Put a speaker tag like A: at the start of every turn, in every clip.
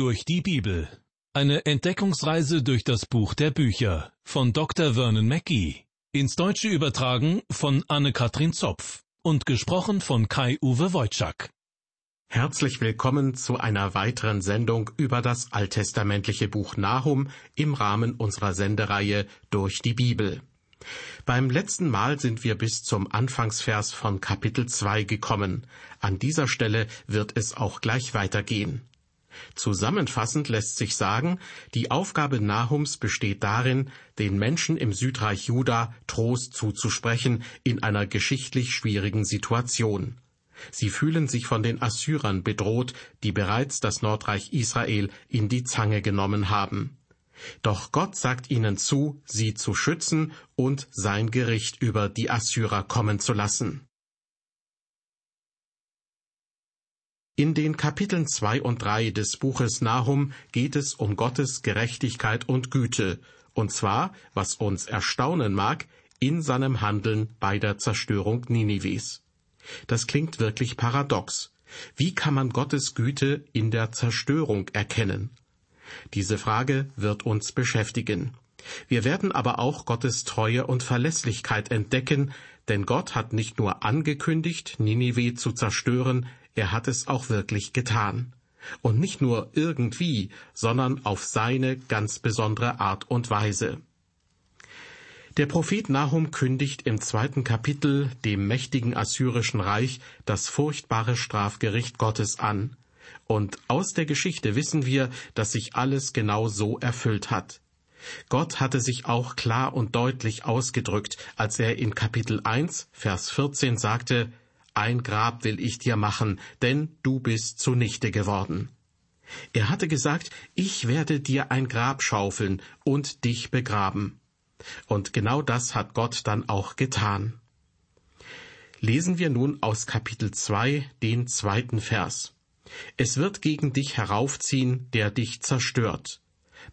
A: Durch die Bibel. Eine Entdeckungsreise durch das Buch der Bücher von Dr. Vernon Mackey. Ins Deutsche übertragen von Anne-Katrin Zopf und gesprochen von Kai-Uwe Wojczak.
B: Herzlich willkommen zu einer weiteren Sendung über das alttestamentliche Buch Nahum im Rahmen unserer Sendereihe Durch die Bibel. Beim letzten Mal sind wir bis zum Anfangsvers von Kapitel 2 gekommen. An dieser Stelle wird es auch gleich weitergehen. Zusammenfassend lässt sich sagen, die Aufgabe Nahums besteht darin, den Menschen im Südreich Juda Trost zuzusprechen in einer geschichtlich schwierigen Situation. Sie fühlen sich von den Assyrern bedroht, die bereits das Nordreich Israel in die Zange genommen haben. Doch Gott sagt ihnen zu, sie zu schützen und sein Gericht über die Assyrer kommen zu lassen. In den Kapiteln zwei und drei des Buches Nahum geht es um Gottes Gerechtigkeit und Güte, und zwar, was uns erstaunen mag, in seinem Handeln bei der Zerstörung Ninives. Das klingt wirklich paradox. Wie kann man Gottes Güte in der Zerstörung erkennen? Diese Frage wird uns beschäftigen. Wir werden aber auch Gottes Treue und Verlässlichkeit entdecken, denn Gott hat nicht nur angekündigt, Ninive zu zerstören, er hat es auch wirklich getan. Und nicht nur irgendwie, sondern auf seine ganz besondere Art und Weise. Der Prophet Nahum kündigt im zweiten Kapitel dem mächtigen assyrischen Reich das furchtbare Strafgericht Gottes an. Und aus der Geschichte wissen wir, dass sich alles genau so erfüllt hat. Gott hatte sich auch klar und deutlich ausgedrückt, als er in Kapitel 1, Vers 14 sagte, ein Grab will ich dir machen, denn du bist zunichte geworden. Er hatte gesagt, ich werde dir ein Grab schaufeln und dich begraben. Und genau das hat Gott dann auch getan. Lesen wir nun aus Kapitel 2 den zweiten Vers. Es wird gegen dich heraufziehen, der dich zerstört.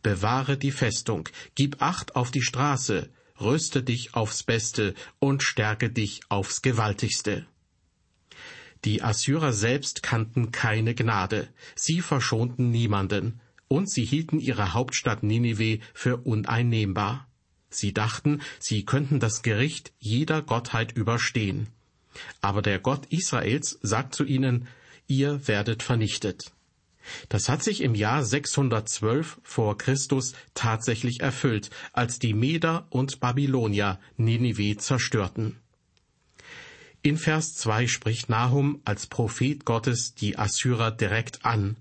B: Bewahre die Festung, gib Acht auf die Straße, rüste dich aufs Beste und stärke dich aufs Gewaltigste. Die Assyrer selbst kannten keine Gnade, sie verschonten niemanden, und sie hielten ihre Hauptstadt Ninive für uneinnehmbar. Sie dachten, sie könnten das Gericht jeder Gottheit überstehen. Aber der Gott Israels sagt zu ihnen, ihr werdet vernichtet. Das hat sich im Jahr 612 vor Christus tatsächlich erfüllt, als die Meder und Babylonier Ninive zerstörten. In Vers 2 spricht Nahum als Prophet Gottes die Assyrer direkt an.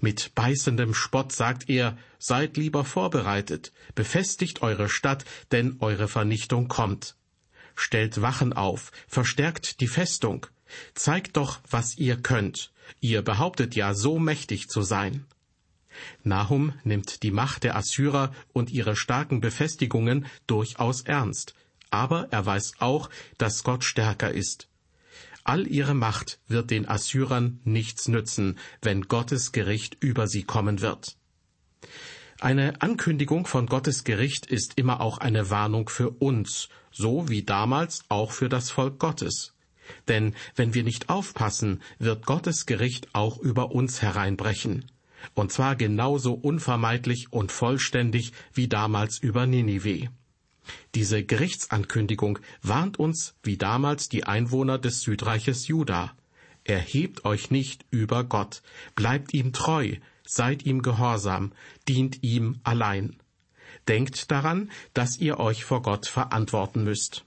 B: Mit beißendem Spott sagt er, seid lieber vorbereitet, befestigt eure Stadt, denn eure Vernichtung kommt. Stellt Wachen auf, verstärkt die Festung, zeigt doch, was ihr könnt, ihr behauptet ja so mächtig zu sein. Nahum nimmt die Macht der Assyrer und ihre starken Befestigungen durchaus ernst, aber er weiß auch, dass Gott stärker ist. All ihre Macht wird den Assyrern nichts nützen, wenn Gottes Gericht über sie kommen wird. Eine Ankündigung von Gottes Gericht ist immer auch eine Warnung für uns, so wie damals auch für das Volk Gottes. Denn wenn wir nicht aufpassen, wird Gottes Gericht auch über uns hereinbrechen. Und zwar genauso unvermeidlich und vollständig wie damals über Ninive. Diese Gerichtsankündigung warnt uns, wie damals die Einwohner des Südreiches Juda. Erhebt euch nicht über Gott, bleibt ihm treu, seid ihm gehorsam, dient ihm allein. Denkt daran, dass ihr euch vor Gott verantworten müsst.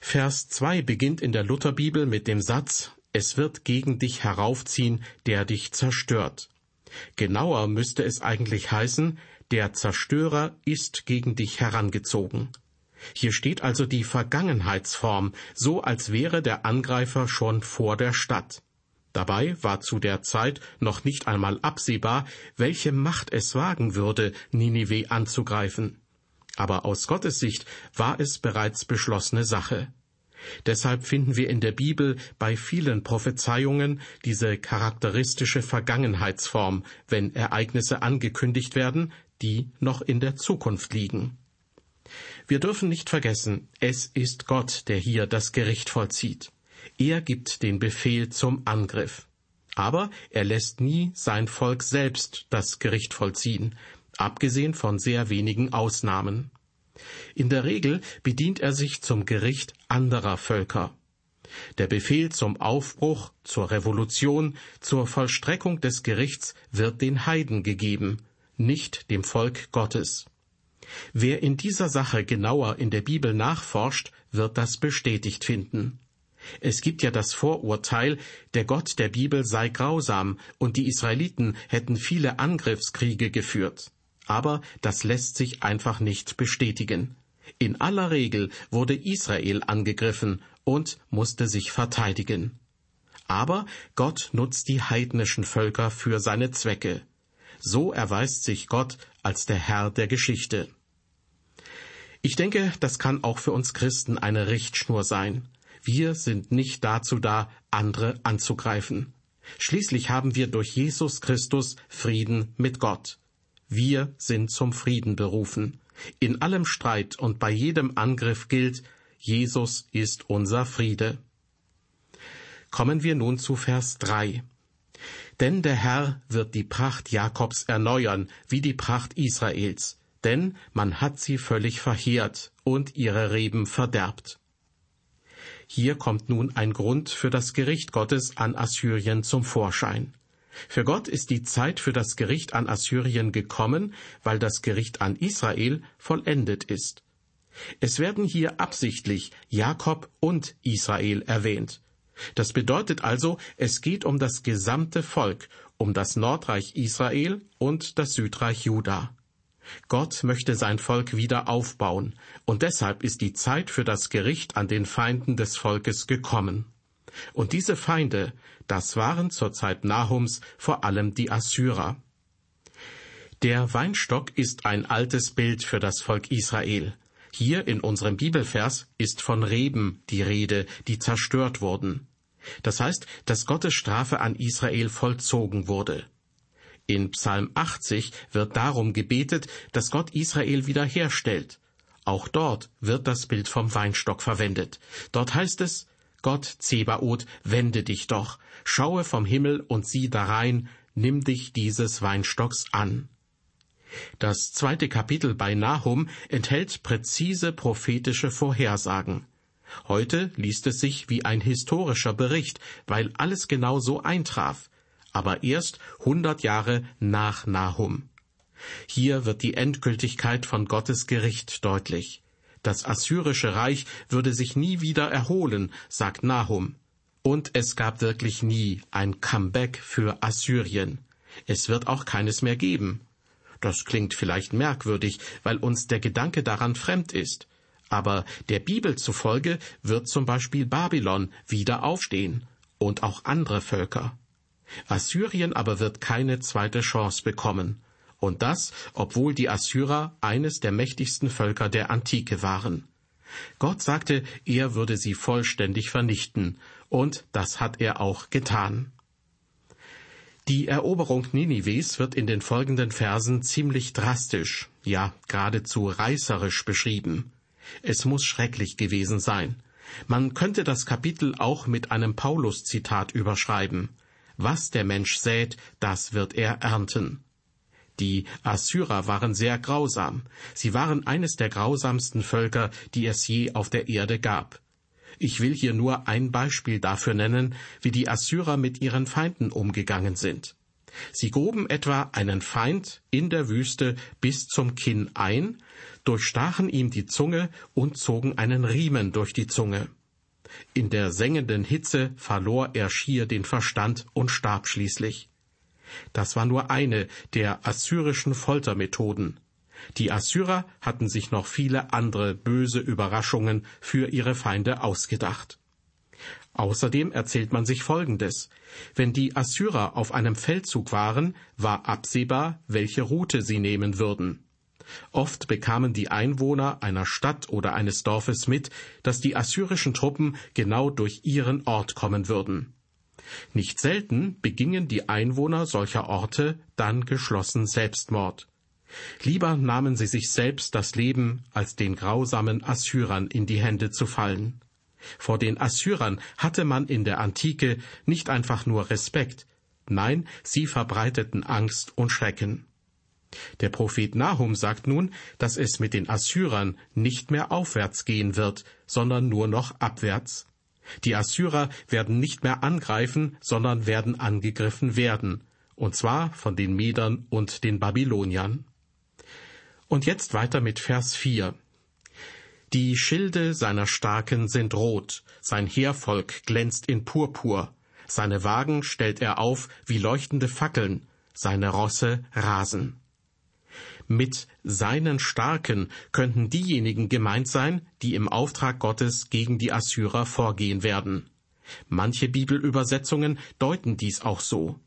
B: Vers 2 beginnt in der Lutherbibel mit dem Satz, es wird gegen dich heraufziehen, der dich zerstört. Genauer müsste es eigentlich heißen, der Zerstörer ist gegen dich herangezogen. Hier steht also die Vergangenheitsform, so als wäre der Angreifer schon vor der Stadt. Dabei war zu der Zeit noch nicht einmal absehbar, welche Macht es wagen würde, Ninive anzugreifen. Aber aus Gottes Sicht war es bereits beschlossene Sache. Deshalb finden wir in der Bibel bei vielen Prophezeiungen diese charakteristische Vergangenheitsform, wenn Ereignisse angekündigt werden, die noch in der Zukunft liegen. Wir dürfen nicht vergessen, es ist Gott, der hier das Gericht vollzieht. Er gibt den Befehl zum Angriff. Aber er lässt nie sein Volk selbst das Gericht vollziehen, abgesehen von sehr wenigen Ausnahmen. In der Regel bedient er sich zum Gericht anderer Völker. Der Befehl zum Aufbruch, zur Revolution, zur Vollstreckung des Gerichts wird den Heiden gegeben, nicht dem Volk Gottes. Wer in dieser Sache genauer in der Bibel nachforscht, wird das bestätigt finden. Es gibt ja das Vorurteil, der Gott der Bibel sei grausam und die Israeliten hätten viele Angriffskriege geführt. Aber das lässt sich einfach nicht bestätigen. In aller Regel wurde Israel angegriffen und musste sich verteidigen. Aber Gott nutzt die heidnischen Völker für seine Zwecke. So erweist sich Gott als der Herr der Geschichte. Ich denke, das kann auch für uns Christen eine Richtschnur sein. Wir sind nicht dazu da, andere anzugreifen. Schließlich haben wir durch Jesus Christus Frieden mit Gott. Wir sind zum Frieden berufen. In allem Streit und bei jedem Angriff gilt, Jesus ist unser Friede. Kommen wir nun zu Vers 3. Denn der Herr wird die Pracht Jakobs erneuern, wie die Pracht Israels, denn man hat sie völlig verheert und ihre Reben verderbt. Hier kommt nun ein Grund für das Gericht Gottes an Assyrien zum Vorschein. Für Gott ist die Zeit für das Gericht an Assyrien gekommen, weil das Gericht an Israel vollendet ist. Es werden hier absichtlich Jakob und Israel erwähnt. Das bedeutet also, es geht um das gesamte Volk, um das Nordreich Israel und das Südreich Juda. Gott möchte sein Volk wieder aufbauen, und deshalb ist die Zeit für das Gericht an den Feinden des Volkes gekommen. Und diese Feinde, das waren zur Zeit Nahums vor allem die Assyrer. Der Weinstock ist ein altes Bild für das Volk Israel. Hier in unserem Bibelvers ist von Reben die Rede, die zerstört wurden. Das heißt, dass Gottes Strafe an Israel vollzogen wurde. In Psalm 80 wird darum gebetet, dass Gott Israel wiederherstellt. Auch dort wird das Bild vom Weinstock verwendet. Dort heißt es, Gott Zebaoth, wende dich doch, schaue vom Himmel und sieh darein, nimm dich dieses Weinstocks an. Das zweite Kapitel bei Nahum enthält präzise prophetische Vorhersagen. Heute liest es sich wie ein historischer Bericht, weil alles genau so eintraf aber erst hundert Jahre nach Nahum. Hier wird die Endgültigkeit von Gottes Gericht deutlich. Das assyrische Reich würde sich nie wieder erholen, sagt Nahum. Und es gab wirklich nie ein Comeback für Assyrien. Es wird auch keines mehr geben. Das klingt vielleicht merkwürdig, weil uns der Gedanke daran fremd ist. Aber der Bibel zufolge wird zum Beispiel Babylon wieder aufstehen und auch andere Völker. Assyrien aber wird keine zweite Chance bekommen. Und das, obwohl die Assyrer eines der mächtigsten Völker der Antike waren. Gott sagte, er würde sie vollständig vernichten, und das hat er auch getan. Die Eroberung Ninives wird in den folgenden Versen ziemlich drastisch, ja geradezu reißerisch beschrieben. Es muss schrecklich gewesen sein. Man könnte das Kapitel auch mit einem Paulus-Zitat überschreiben. Was der Mensch sät, das wird er ernten. Die Assyrer waren sehr grausam. Sie waren eines der grausamsten Völker, die es je auf der Erde gab. Ich will hier nur ein Beispiel dafür nennen, wie die Assyrer mit ihren Feinden umgegangen sind. Sie gruben etwa einen Feind in der Wüste bis zum Kinn ein, durchstachen ihm die Zunge und zogen einen Riemen durch die Zunge. In der sengenden Hitze verlor er schier den Verstand und starb schließlich. Das war nur eine der assyrischen Foltermethoden. Die Assyrer hatten sich noch viele andere böse Überraschungen für ihre Feinde ausgedacht. Außerdem erzählt man sich Folgendes. Wenn die Assyrer auf einem Feldzug waren, war absehbar, welche Route sie nehmen würden. Oft bekamen die Einwohner einer Stadt oder eines Dorfes mit, dass die assyrischen Truppen genau durch ihren Ort kommen würden. Nicht selten begingen die Einwohner solcher Orte dann geschlossen Selbstmord. Lieber nahmen sie sich selbst das Leben, als den grausamen Assyrern in die Hände zu fallen. Vor den Assyrern hatte man in der Antike nicht einfach nur Respekt, Nein, sie verbreiteten Angst und Schrecken. Der Prophet Nahum sagt nun, dass es mit den Assyrern nicht mehr aufwärts gehen wird, sondern nur noch abwärts. Die Assyrer werden nicht mehr angreifen, sondern werden angegriffen werden, und zwar von den Medern und den Babyloniern. Und jetzt weiter mit Vers 4. Die Schilde seiner Starken sind rot, sein Heervolk glänzt in Purpur, seine Wagen stellt er auf wie leuchtende Fackeln, seine Rosse rasen. Mit seinen Starken könnten diejenigen gemeint sein, die im Auftrag Gottes gegen die Assyrer vorgehen werden. Manche Bibelübersetzungen deuten dies auch so.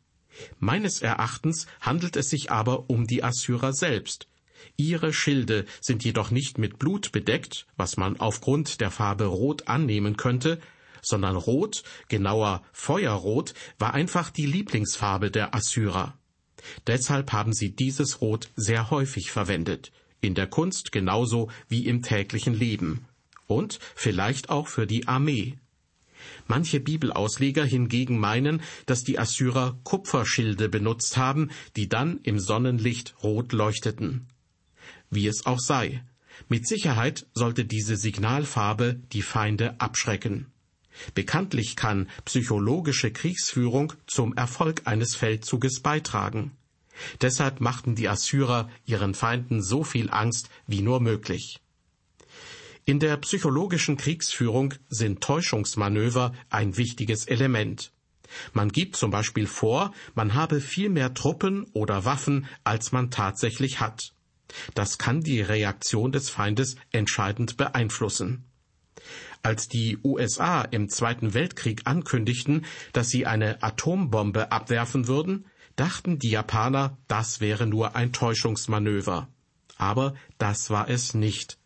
B: Meines Erachtens handelt es sich aber um die Assyrer selbst. Ihre Schilde sind jedoch nicht mit Blut bedeckt, was man aufgrund der Farbe Rot annehmen könnte, sondern Rot, genauer Feuerrot, war einfach die Lieblingsfarbe der Assyrer. Deshalb haben sie dieses Rot sehr häufig verwendet, in der Kunst genauso wie im täglichen Leben und vielleicht auch für die Armee. Manche Bibelausleger hingegen meinen, dass die Assyrer Kupferschilde benutzt haben, die dann im Sonnenlicht rot leuchteten. Wie es auch sei, mit Sicherheit sollte diese Signalfarbe die Feinde abschrecken. Bekanntlich kann psychologische Kriegsführung zum Erfolg eines Feldzuges beitragen. Deshalb machten die Assyrer ihren Feinden so viel Angst wie nur möglich. In der psychologischen Kriegsführung sind Täuschungsmanöver ein wichtiges Element. Man gibt zum Beispiel vor, man habe viel mehr Truppen oder Waffen, als man tatsächlich hat. Das kann die Reaktion des Feindes entscheidend beeinflussen. Als die USA im Zweiten Weltkrieg ankündigten, dass sie eine Atombombe abwerfen würden, dachten die Japaner, das wäre nur ein Täuschungsmanöver. Aber das war es nicht.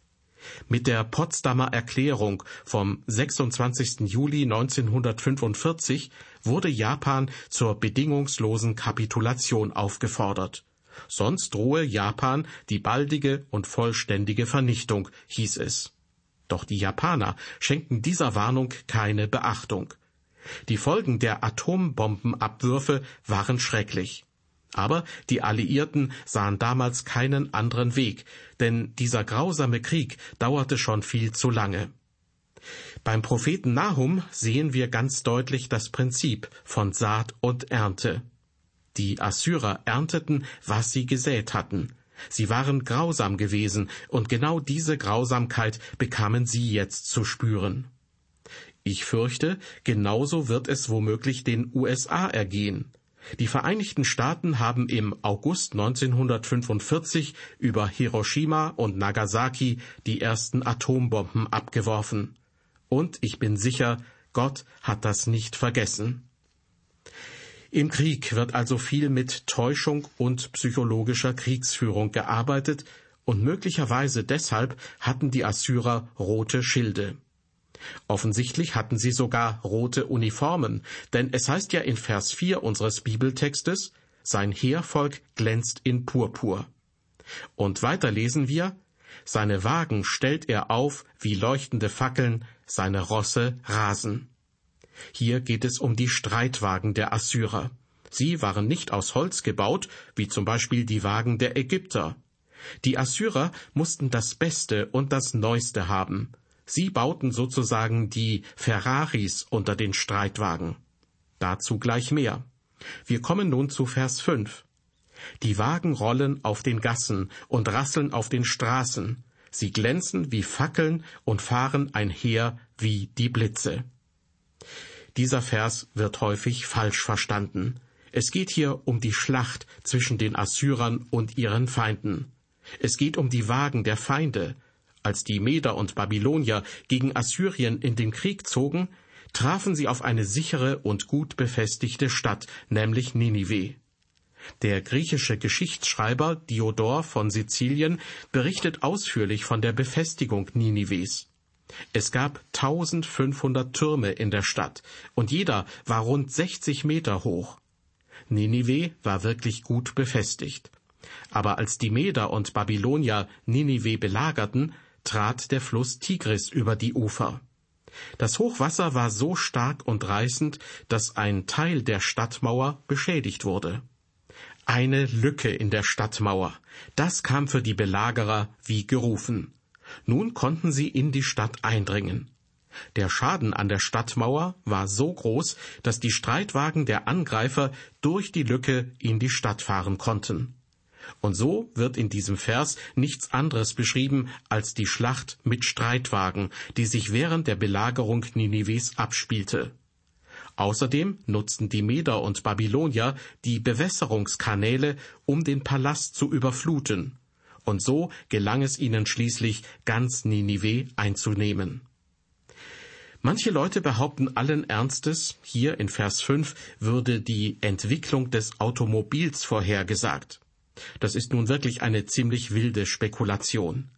B: Mit der Potsdamer Erklärung vom 26. Juli 1945 wurde Japan zur bedingungslosen Kapitulation aufgefordert. Sonst drohe Japan die baldige und vollständige Vernichtung, hieß es. Doch die Japaner schenken dieser Warnung keine Beachtung. Die Folgen der Atombombenabwürfe waren schrecklich. Aber die Alliierten sahen damals keinen anderen Weg, denn dieser grausame Krieg dauerte schon viel zu lange. Beim Propheten Nahum sehen wir ganz deutlich das Prinzip von Saat und Ernte. Die Assyrer ernteten, was sie gesät hatten. Sie waren grausam gewesen, und genau diese Grausamkeit bekamen sie jetzt zu spüren. Ich fürchte, genauso wird es womöglich den USA ergehen. Die Vereinigten Staaten haben im August 1945 über Hiroshima und Nagasaki die ersten Atombomben abgeworfen. Und ich bin sicher, Gott hat das nicht vergessen. Im Krieg wird also viel mit Täuschung und psychologischer Kriegsführung gearbeitet, und möglicherweise deshalb hatten die Assyrer rote Schilde. Offensichtlich hatten sie sogar rote Uniformen, denn es heißt ja in Vers 4 unseres Bibeltextes, sein Heervolk glänzt in Purpur. Und weiter lesen wir, seine Wagen stellt er auf wie leuchtende Fackeln, seine Rosse rasen. Hier geht es um die Streitwagen der Assyrer. Sie waren nicht aus Holz gebaut, wie zum Beispiel die Wagen der Ägypter. Die Assyrer mussten das Beste und das Neueste haben. Sie bauten sozusagen die Ferraris unter den Streitwagen. Dazu gleich mehr. Wir kommen nun zu Vers 5. Die Wagen rollen auf den Gassen und rasseln auf den Straßen. Sie glänzen wie Fackeln und fahren einher wie die Blitze. Dieser Vers wird häufig falsch verstanden. Es geht hier um die Schlacht zwischen den Assyrern und ihren Feinden. Es geht um die Wagen der Feinde. Als die Meder und Babylonier gegen Assyrien in den Krieg zogen, trafen sie auf eine sichere und gut befestigte Stadt, nämlich Ninive. Der griechische Geschichtsschreiber Diodor von Sizilien berichtet ausführlich von der Befestigung Ninives. Es gab 1500 Türme in der Stadt und jeder war rund 60 Meter hoch. Ninive war wirklich gut befestigt. Aber als die Meder und Babylonier Ninive belagerten, trat der Fluss Tigris über die Ufer. Das Hochwasser war so stark und reißend, dass ein Teil der Stadtmauer beschädigt wurde. Eine Lücke in der Stadtmauer, das kam für die Belagerer wie gerufen. Nun konnten sie in die Stadt eindringen. Der Schaden an der Stadtmauer war so groß, dass die Streitwagen der Angreifer durch die Lücke in die Stadt fahren konnten. Und so wird in diesem Vers nichts anderes beschrieben als die Schlacht mit Streitwagen, die sich während der Belagerung Ninives abspielte. Außerdem nutzten die Meder und Babylonier die Bewässerungskanäle, um den Palast zu überfluten. Und so gelang es ihnen schließlich, ganz Ninive einzunehmen. Manche Leute behaupten allen Ernstes, hier in Vers 5 würde die Entwicklung des Automobils vorhergesagt. Das ist nun wirklich eine ziemlich wilde Spekulation.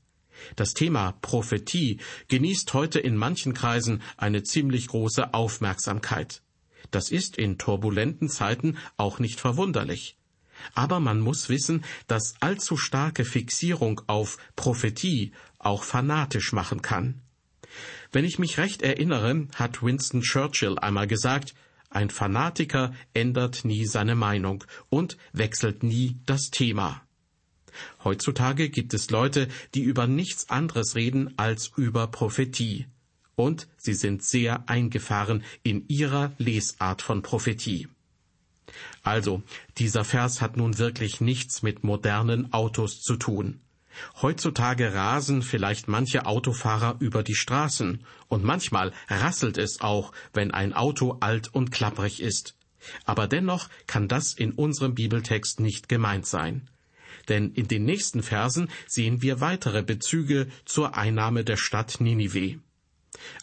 B: Das Thema Prophetie genießt heute in manchen Kreisen eine ziemlich große Aufmerksamkeit. Das ist in turbulenten Zeiten auch nicht verwunderlich. Aber man muss wissen, dass allzu starke Fixierung auf Prophetie auch fanatisch machen kann. Wenn ich mich recht erinnere, hat Winston Churchill einmal gesagt, ein Fanatiker ändert nie seine Meinung und wechselt nie das Thema. Heutzutage gibt es Leute, die über nichts anderes reden als über Prophetie. Und sie sind sehr eingefahren in ihrer Lesart von Prophetie. Also, dieser Vers hat nun wirklich nichts mit modernen Autos zu tun. Heutzutage rasen vielleicht manche Autofahrer über die Straßen, und manchmal rasselt es auch, wenn ein Auto alt und klapprig ist. Aber dennoch kann das in unserem Bibeltext nicht gemeint sein. Denn in den nächsten Versen sehen wir weitere Bezüge zur Einnahme der Stadt Ninive.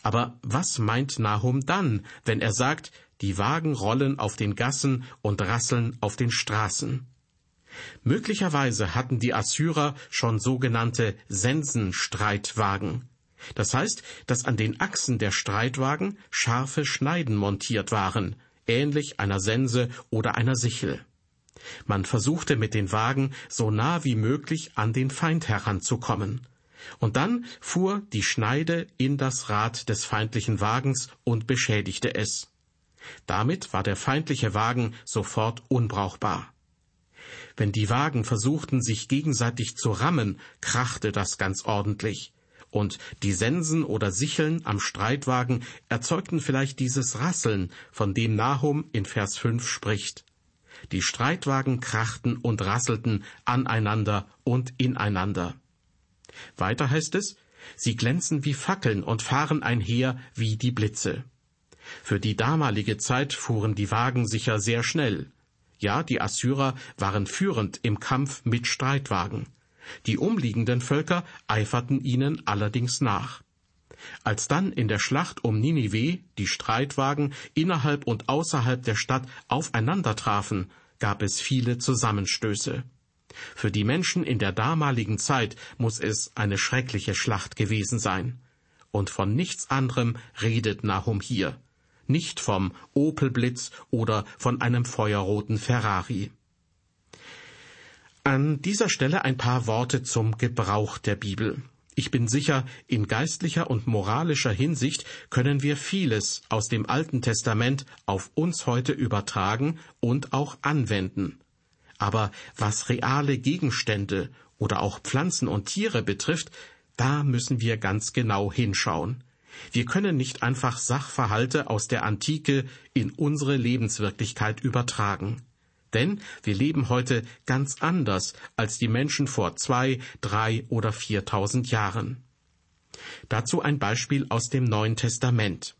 B: Aber was meint Nahum dann, wenn er sagt, die Wagen rollen auf den Gassen und rasseln auf den Straßen? Möglicherweise hatten die Assyrer schon sogenannte Sensenstreitwagen. Das heißt, dass an den Achsen der Streitwagen scharfe Schneiden montiert waren, ähnlich einer Sense oder einer Sichel. Man versuchte mit den Wagen so nah wie möglich an den Feind heranzukommen. Und dann fuhr die Schneide in das Rad des feindlichen Wagens und beschädigte es. Damit war der feindliche Wagen sofort unbrauchbar. Wenn die Wagen versuchten, sich gegenseitig zu rammen, krachte das ganz ordentlich. Und die Sensen oder Sicheln am Streitwagen erzeugten vielleicht dieses Rasseln, von dem Nahum in Vers 5 spricht. Die Streitwagen krachten und rasselten aneinander und ineinander. Weiter heißt es, sie glänzen wie Fackeln und fahren einher wie die Blitze. Für die damalige Zeit fuhren die Wagen sicher sehr schnell. Ja, die Assyrer waren führend im Kampf mit Streitwagen. Die umliegenden Völker eiferten ihnen allerdings nach. Als dann in der Schlacht um Ninive die Streitwagen innerhalb und außerhalb der Stadt aufeinander trafen, gab es viele Zusammenstöße. Für die Menschen in der damaligen Zeit muss es eine schreckliche Schlacht gewesen sein. Und von nichts anderem redet Nahum hier nicht vom Opelblitz oder von einem feuerroten Ferrari. An dieser Stelle ein paar Worte zum Gebrauch der Bibel. Ich bin sicher, in geistlicher und moralischer Hinsicht können wir vieles aus dem Alten Testament auf uns heute übertragen und auch anwenden. Aber was reale Gegenstände oder auch Pflanzen und Tiere betrifft, da müssen wir ganz genau hinschauen. Wir können nicht einfach Sachverhalte aus der Antike in unsere Lebenswirklichkeit übertragen. Denn wir leben heute ganz anders als die Menschen vor zwei, drei oder viertausend Jahren. Dazu ein Beispiel aus dem Neuen Testament.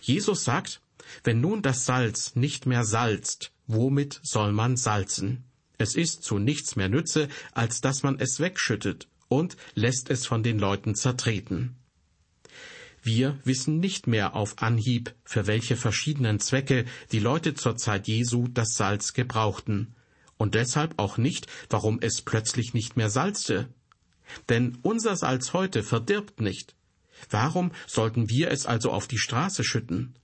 B: Jesus sagt, wenn nun das Salz nicht mehr salzt, womit soll man salzen? Es ist zu nichts mehr Nütze, als dass man es wegschüttet und lässt es von den Leuten zertreten. Wir wissen nicht mehr auf Anhieb, für welche verschiedenen Zwecke die Leute zur Zeit Jesu das Salz gebrauchten, und deshalb auch nicht, warum es plötzlich nicht mehr salzte. Denn unser Salz heute verdirbt nicht. Warum sollten wir es also auf die Straße schütten?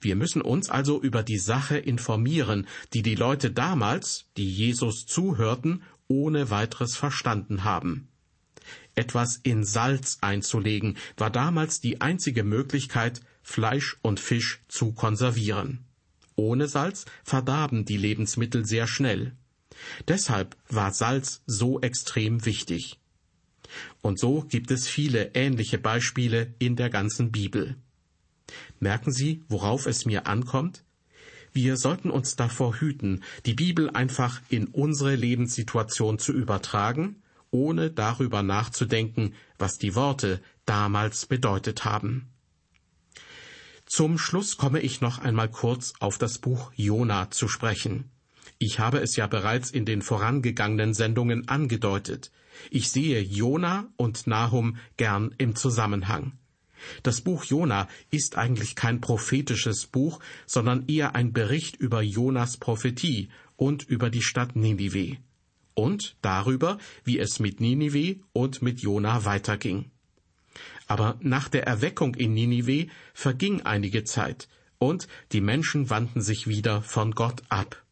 B: Wir müssen uns also über die Sache informieren, die die Leute damals, die Jesus zuhörten, ohne weiteres verstanden haben. Etwas in Salz einzulegen war damals die einzige Möglichkeit, Fleisch und Fisch zu konservieren. Ohne Salz verdarben die Lebensmittel sehr schnell. Deshalb war Salz so extrem wichtig. Und so gibt es viele ähnliche Beispiele in der ganzen Bibel. Merken Sie, worauf es mir ankommt? Wir sollten uns davor hüten, die Bibel einfach in unsere Lebenssituation zu übertragen, ohne darüber nachzudenken, was die Worte damals bedeutet haben. Zum Schluss komme ich noch einmal kurz auf das Buch Jona zu sprechen. Ich habe es ja bereits in den vorangegangenen Sendungen angedeutet. Ich sehe Jona und Nahum gern im Zusammenhang. Das Buch Jona ist eigentlich kein prophetisches Buch, sondern eher ein Bericht über Jonas Prophetie und über die Stadt Ninive. Und darüber, wie es mit Ninive und mit Jona weiterging. Aber nach der Erweckung in Ninive verging einige Zeit, und die Menschen wandten sich wieder von Gott ab.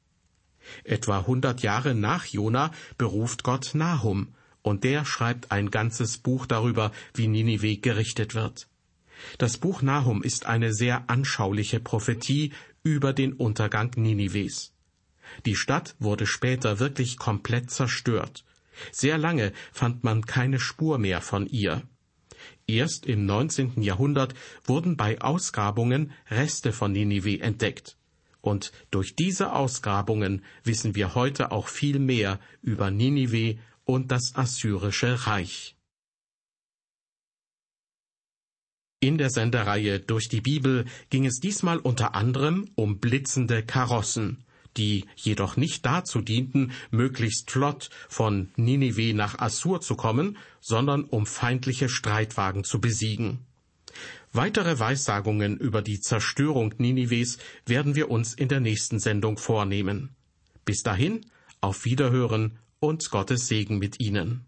B: Etwa hundert Jahre nach Jona beruft Gott Nahum, und der schreibt ein ganzes Buch darüber, wie Ninive gerichtet wird. Das Buch Nahum ist eine sehr anschauliche Prophetie über den Untergang Ninives. Die Stadt wurde später wirklich komplett zerstört. Sehr lange fand man keine Spur mehr von ihr. Erst im 19. Jahrhundert wurden bei Ausgrabungen Reste von Ninive entdeckt. Und durch diese Ausgrabungen wissen wir heute auch viel mehr über Ninive und das assyrische Reich. In der Sendereihe Durch die Bibel ging es diesmal unter anderem um blitzende Karossen, die jedoch nicht dazu dienten, möglichst flott von Ninive nach Assur zu kommen, sondern um feindliche Streitwagen zu besiegen. Weitere Weissagungen über die Zerstörung Ninives werden wir uns in der nächsten Sendung vornehmen. Bis dahin, auf Wiederhören und Gottes Segen mit Ihnen.